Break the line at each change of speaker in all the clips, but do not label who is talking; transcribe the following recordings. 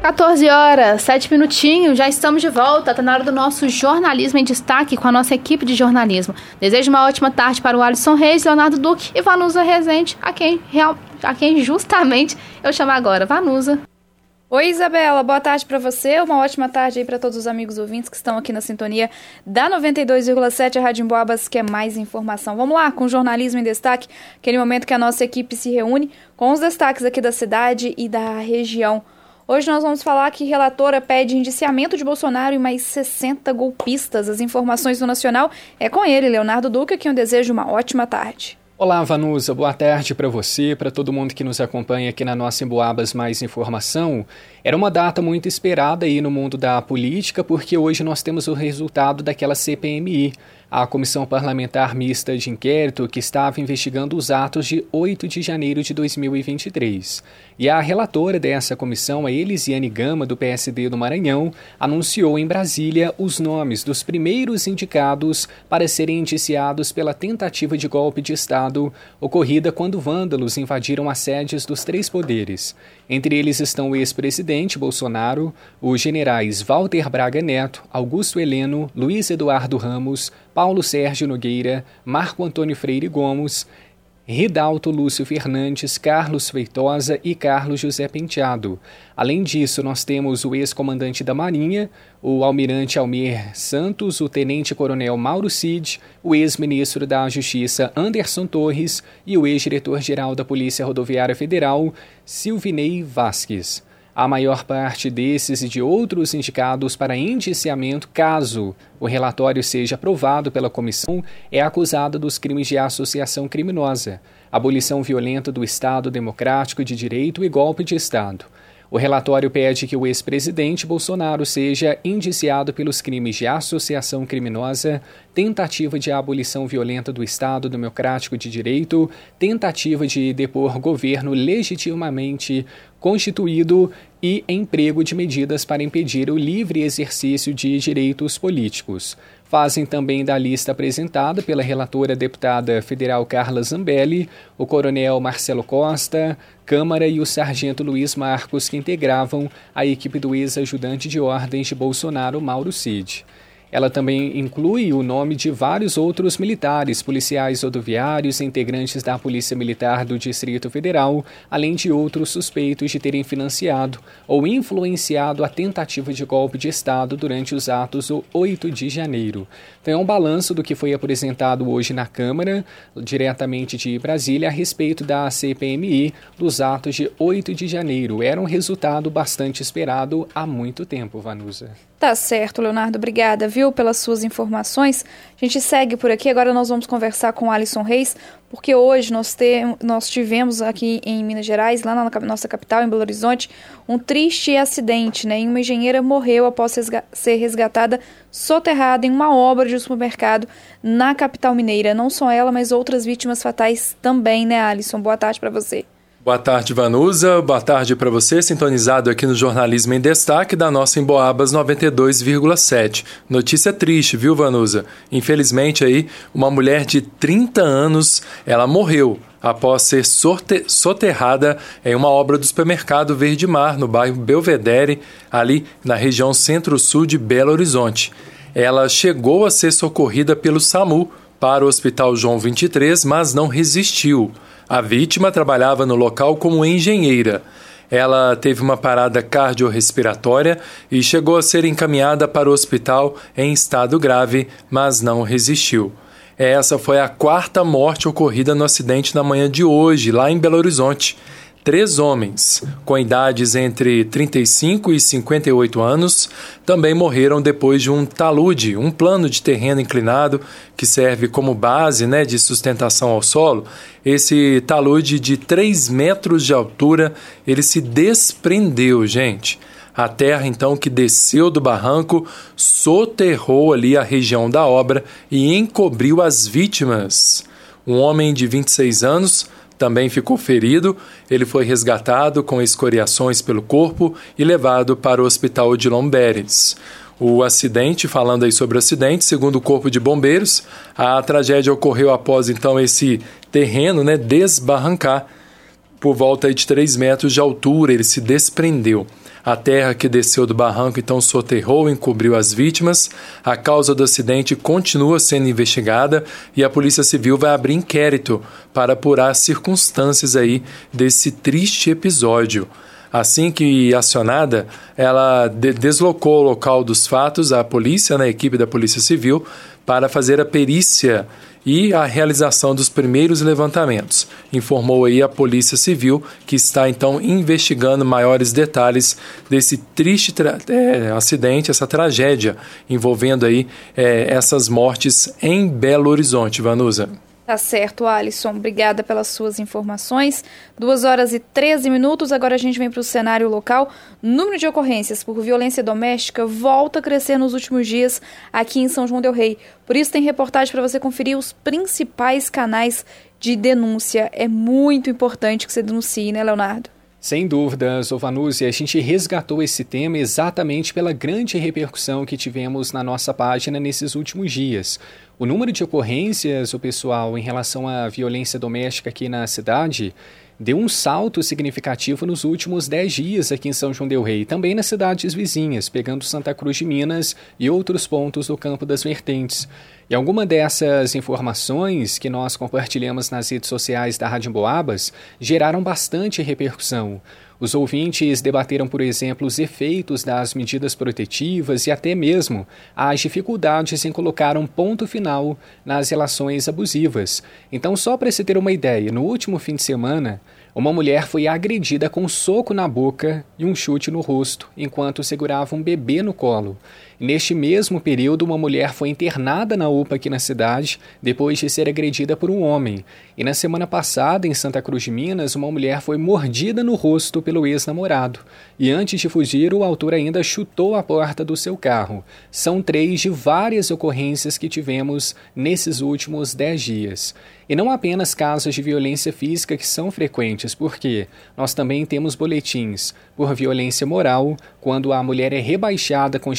14 horas, 7 minutinhos, já estamos de volta. Está na hora do nosso jornalismo em destaque com a nossa equipe de jornalismo. Desejo uma ótima tarde para o Alisson Reis, Leonardo Duque e Vanusa Rezende, a quem, real, a quem justamente eu chamo agora. Vanusa.
Oi, Isabela, boa tarde para você. Uma ótima tarde aí para todos os amigos ouvintes que estão aqui na sintonia da 92,7 Rádio Emboabas, que é mais informação. Vamos lá, com jornalismo em destaque, aquele momento que a nossa equipe se reúne com os destaques aqui da cidade e da região. Hoje nós vamos falar que relatora pede indiciamento de Bolsonaro e mais 60 golpistas. As informações do Nacional é com ele, Leonardo Duque, que eu desejo uma ótima tarde.
Olá, Vanusa. Boa tarde para você, para todo mundo que nos acompanha aqui na nossa Emboabas Mais Informação. Era uma data muito esperada aí no mundo da política, porque hoje nós temos o resultado daquela CPMI, a Comissão Parlamentar Mista de Inquérito que estava investigando os atos de 8 de janeiro de 2023. E a relatora dessa comissão, a Elisiane Gama, do PSD do Maranhão, anunciou em Brasília os nomes dos primeiros indicados para serem indiciados pela tentativa de golpe de Estado ocorrida quando vândalos invadiram as sedes dos três poderes. Entre eles estão o ex-presidente Bolsonaro, os generais Walter Braga Neto, Augusto Heleno, Luiz Eduardo Ramos, Paulo Sérgio Nogueira, Marco Antônio Freire Gomes, Ridalto Lúcio Fernandes, Carlos Feitosa e Carlos José Penteado. Além disso, nós temos o ex-comandante da Marinha, o almirante Almir Santos, o tenente-coronel Mauro Cid, o ex-ministro da Justiça Anderson Torres e o ex-diretor-geral da Polícia Rodoviária Federal, Silvinei Vasques. A maior parte desses e de outros indicados para indiciamento, caso o relatório seja aprovado pela comissão, é acusada dos crimes de associação criminosa, abolição violenta do Estado Democrático de Direito e golpe de Estado. O relatório pede que o ex-presidente Bolsonaro seja indiciado pelos crimes de associação criminosa, tentativa de abolição violenta do Estado Democrático de Direito, tentativa de depor governo legitimamente constituído e emprego de medidas para impedir o livre exercício de direitos políticos. Fazem também da lista apresentada pela relatora deputada federal Carla Zambelli, o coronel Marcelo Costa, Câmara e o sargento Luiz Marcos, que integravam a equipe do ex-ajudante de ordens de Bolsonaro, Mauro Cid. Ela também inclui o nome de vários outros militares, policiais rodoviários integrantes da Polícia Militar do Distrito Federal, além de outros suspeitos de terem financiado ou influenciado a tentativa de golpe de Estado durante os atos do 8 de janeiro. Então é um balanço do que foi apresentado hoje na Câmara, diretamente de Brasília, a respeito da CPMI dos atos de 8 de janeiro. Era um resultado bastante esperado há muito tempo, Vanusa.
Tá certo, Leonardo. Obrigada, viu, pelas suas informações. A gente segue por aqui. Agora nós vamos conversar com Alisson Reis, porque hoje nós, te, nós tivemos aqui em Minas Gerais, lá na nossa capital, em Belo Horizonte, um triste acidente, né? Uma engenheira morreu após ser resgatada soterrada em uma obra de um supermercado na capital mineira. Não só ela, mas outras vítimas fatais também, né, Alisson? Boa tarde para você.
Boa tarde, Vanusa. Boa tarde para você, sintonizado aqui no Jornalismo em Destaque da nossa Emboabas 92,7. Notícia triste, viu, Vanusa? Infelizmente aí, uma mulher de 30 anos, ela morreu após ser soterrada em uma obra do supermercado Verde Mar, no bairro Belvedere, ali na região centro-sul de Belo Horizonte. Ela chegou a ser socorrida pelo SAMU para o Hospital João 23, mas não resistiu. A vítima trabalhava no local como engenheira. Ela teve uma parada cardiorrespiratória e chegou a ser encaminhada para o hospital em estado grave, mas não resistiu. Essa foi a quarta morte ocorrida no acidente na manhã de hoje, lá em Belo Horizonte. Três homens, com idades entre 35 e 58 anos, também morreram depois de um talude, um plano de terreno inclinado que serve como base né, de sustentação ao solo. Esse talude de 3 metros de altura, ele se desprendeu, gente. A terra, então, que desceu do barranco, soterrou ali a região da obra e encobriu as vítimas. Um homem de 26 anos também ficou ferido. Ele foi resgatado com escoriações pelo corpo e levado para o hospital de Lomberes. O acidente, falando aí sobre o acidente, segundo o Corpo de Bombeiros, a tragédia ocorreu após então esse terreno né, desbarrancar por volta de 3 metros de altura, ele se desprendeu. A terra que desceu do barranco então soterrou e encobriu as vítimas. A causa do acidente continua sendo investigada e a Polícia Civil vai abrir inquérito para apurar as circunstâncias aí desse triste episódio. Assim que acionada, ela de deslocou o local dos fatos, a polícia, na né, equipe da Polícia Civil, para fazer a perícia e a realização dos primeiros levantamentos. Informou aí a Polícia Civil, que está então investigando maiores detalhes desse triste é, acidente, essa tragédia envolvendo aí é, essas mortes em Belo Horizonte, Vanusa.
Tá certo, Alisson. Obrigada pelas suas informações. Duas horas e 13 minutos. Agora a gente vem para o cenário local. número de ocorrências por violência doméstica volta a crescer nos últimos dias aqui em São João Del Rei. Por isso tem reportagem para você conferir os principais canais de denúncia. É muito importante que você denuncie, né, Leonardo?
Sem dúvidas, Ovanuzi, a gente resgatou esse tema exatamente pela grande repercussão que tivemos na nossa página nesses últimos dias. O número de ocorrências, o pessoal, em relação à violência doméstica aqui na cidade, deu um salto significativo nos últimos 10 dias aqui em São João del Rei, também nas cidades vizinhas, pegando Santa Cruz de Minas e outros pontos do Campo das Vertentes. E alguma dessas informações que nós compartilhamos nas redes sociais da Rádio Boabas geraram bastante repercussão. Os ouvintes debateram, por exemplo, os efeitos das medidas protetivas e até mesmo as dificuldades em colocar um ponto final nas relações abusivas. Então, só para se ter uma ideia, no último fim de semana, uma mulher foi agredida com um soco na boca e um chute no rosto enquanto segurava um bebê no colo. Neste mesmo período, uma mulher foi internada na UPA aqui na cidade depois de ser agredida por um homem. E na semana passada, em Santa Cruz de Minas, uma mulher foi mordida no rosto pelo ex-namorado. E antes de fugir, o autor ainda chutou a porta do seu carro. São três de várias ocorrências que tivemos nesses últimos dez dias. E não apenas casos de violência física que são frequentes, porque nós também temos boletins por violência moral, quando a mulher é rebaixada com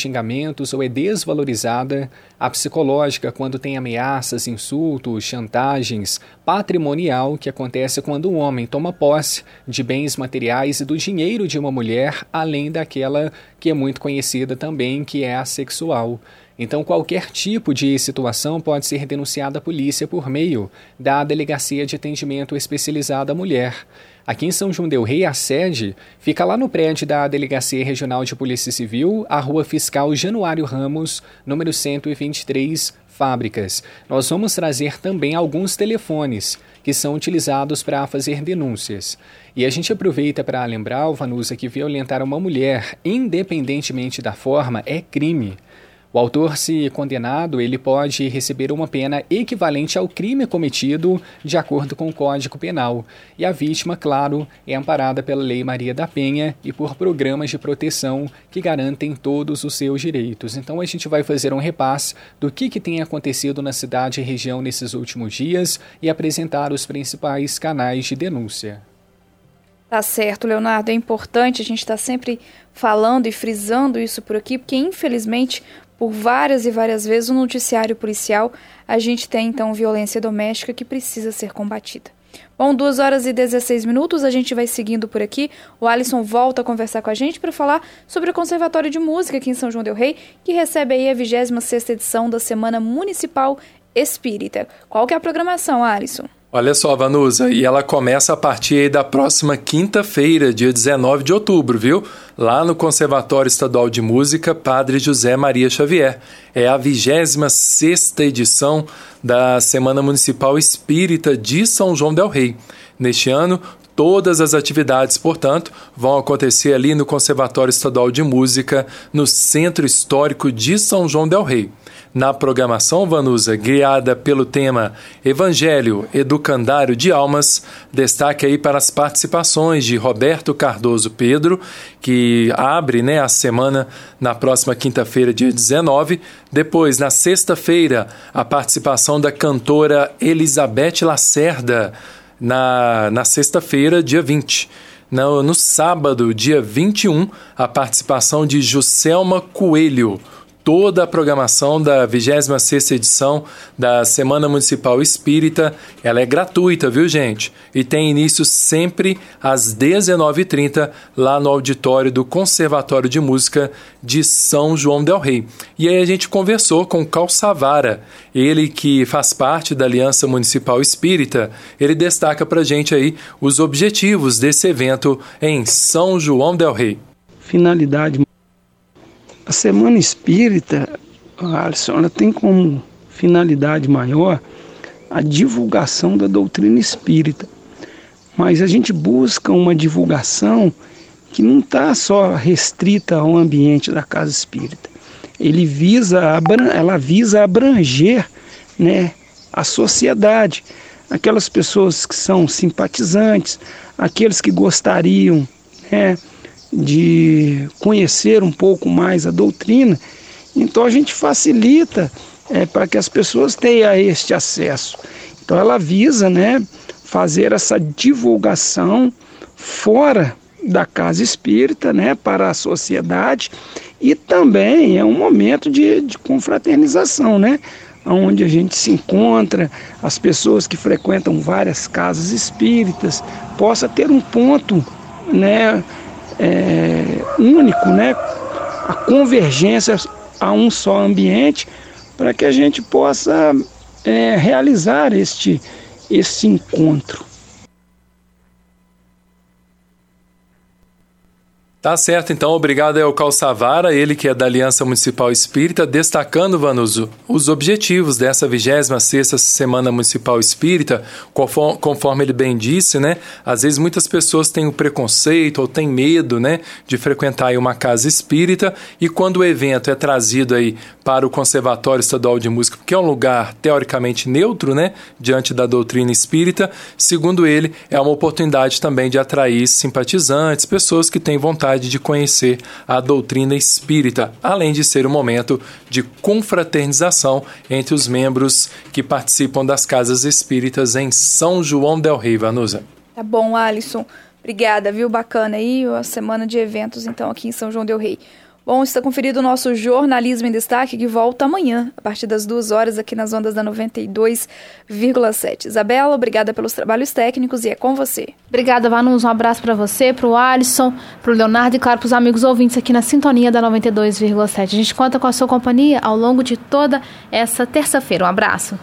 xingamentos ou é desvalorizada, a psicológica, quando tem ameaças, insultos, chantagens, patrimonial, que acontece quando um homem toma posse de bens materiais e do dinheiro de uma mulher, além daquela que é muito conhecida também, que é a sexual. Então, qualquer tipo de situação pode ser denunciada à polícia por meio da Delegacia de Atendimento Especializado à Mulher. Aqui em São João Del Rei, a sede fica lá no prédio da Delegacia Regional de Polícia Civil, a Rua Fiscal Januário Ramos, número 123, Fábricas. Nós vamos trazer também alguns telefones que são utilizados para fazer denúncias. E a gente aproveita para lembrar, Vanusa, que violentar uma mulher, independentemente da forma, é crime. O autor, se condenado, ele pode receber uma pena equivalente ao crime cometido de acordo com o Código Penal. E a vítima, claro, é amparada pela Lei Maria da Penha e por programas de proteção que garantem todos os seus direitos. Então a gente vai fazer um repasse do que, que tem acontecido na cidade e região nesses últimos dias e apresentar os principais canais de denúncia.
Tá certo, Leonardo. É importante a gente estar tá sempre falando e frisando isso por aqui, porque infelizmente por várias e várias vezes no noticiário policial, a gente tem então violência doméstica que precisa ser combatida. Bom, 2 horas e 16 minutos, a gente vai seguindo por aqui. O Alisson volta a conversar com a gente para falar sobre o Conservatório de Música aqui em São João del Rei, que recebe aí a 26ª edição da Semana Municipal Espírita. Qual que é a programação, Alisson?
Olha só, Vanusa, e ela começa a partir da próxima quinta-feira, dia 19 de outubro, viu? Lá no Conservatório Estadual de Música Padre José Maria Xavier. É a 26 edição da Semana Municipal Espírita de São João del Rei. Neste ano, todas as atividades, portanto, vão acontecer ali no Conservatório Estadual de Música, no Centro Histórico de São João del Rei na programação Vanusa, guiada pelo tema Evangelho Educandário de Almas, destaque aí para as participações de Roberto Cardoso Pedro, que abre né, a semana na próxima quinta-feira, dia 19. Depois, na sexta-feira, a participação da cantora Elizabeth Lacerda, na, na sexta-feira, dia 20. No, no sábado, dia 21, a participação de Juscelma Coelho toda a programação da 26ª edição da Semana Municipal Espírita. Ela é gratuita, viu, gente? E tem início sempre às 19h30 lá no auditório do Conservatório de Música de São João del Rei. E aí a gente conversou com Cal Savara, ele que faz parte da Aliança Municipal Espírita. Ele destaca pra gente aí os objetivos desse evento em São João del Rei.
Finalidade a Semana Espírita, Alisson, ela tem como finalidade maior a divulgação da doutrina espírita. Mas a gente busca uma divulgação que não está só restrita ao ambiente da casa espírita. Ele visa, ela visa abranger né, a sociedade, aquelas pessoas que são simpatizantes, aqueles que gostariam né, de conhecer um pouco mais a doutrina. Então a gente facilita é, para que as pessoas tenham este acesso. Então ela visa né, fazer essa divulgação fora da casa espírita né, para a sociedade e também é um momento de, de confraternização, né? onde a gente se encontra, as pessoas que frequentam várias casas espíritas, possa ter um ponto né, é, único, né? a convergência a um só ambiente, para que a gente possa é, realizar este, este encontro.
Tá certo, então, obrigado ao Calçavara, ele que é da Aliança Municipal Espírita, destacando, Vanuso, os objetivos dessa 26ª Semana Municipal Espírita, conforme, ele bem disse, né? Às vezes muitas pessoas têm o preconceito ou têm medo, né, de frequentar uma casa espírita, e quando o evento é trazido aí para o Conservatório Estadual de Música, que é um lugar teoricamente neutro, né, diante da doutrina espírita, segundo ele, é uma oportunidade também de atrair simpatizantes, pessoas que têm vontade vontade de conhecer a doutrina espírita, além de ser um momento de confraternização entre os membros que participam das casas espíritas em São João del Rei, Vanusa.
Tá bom, Alisson. Obrigada, viu? Bacana aí a semana de eventos, então, aqui em São João del Rei. Bom, está conferido o nosso Jornalismo em Destaque, que volta amanhã, a partir das duas horas, aqui nas ondas da 92,7. Isabela, obrigada pelos trabalhos técnicos e é com você.
Obrigada, Vanus. Um abraço para você, para o Alisson, para o Leonardo e, claro, para os amigos ouvintes aqui na sintonia da 92,7. A gente conta com a sua companhia ao longo de toda essa terça-feira. Um abraço.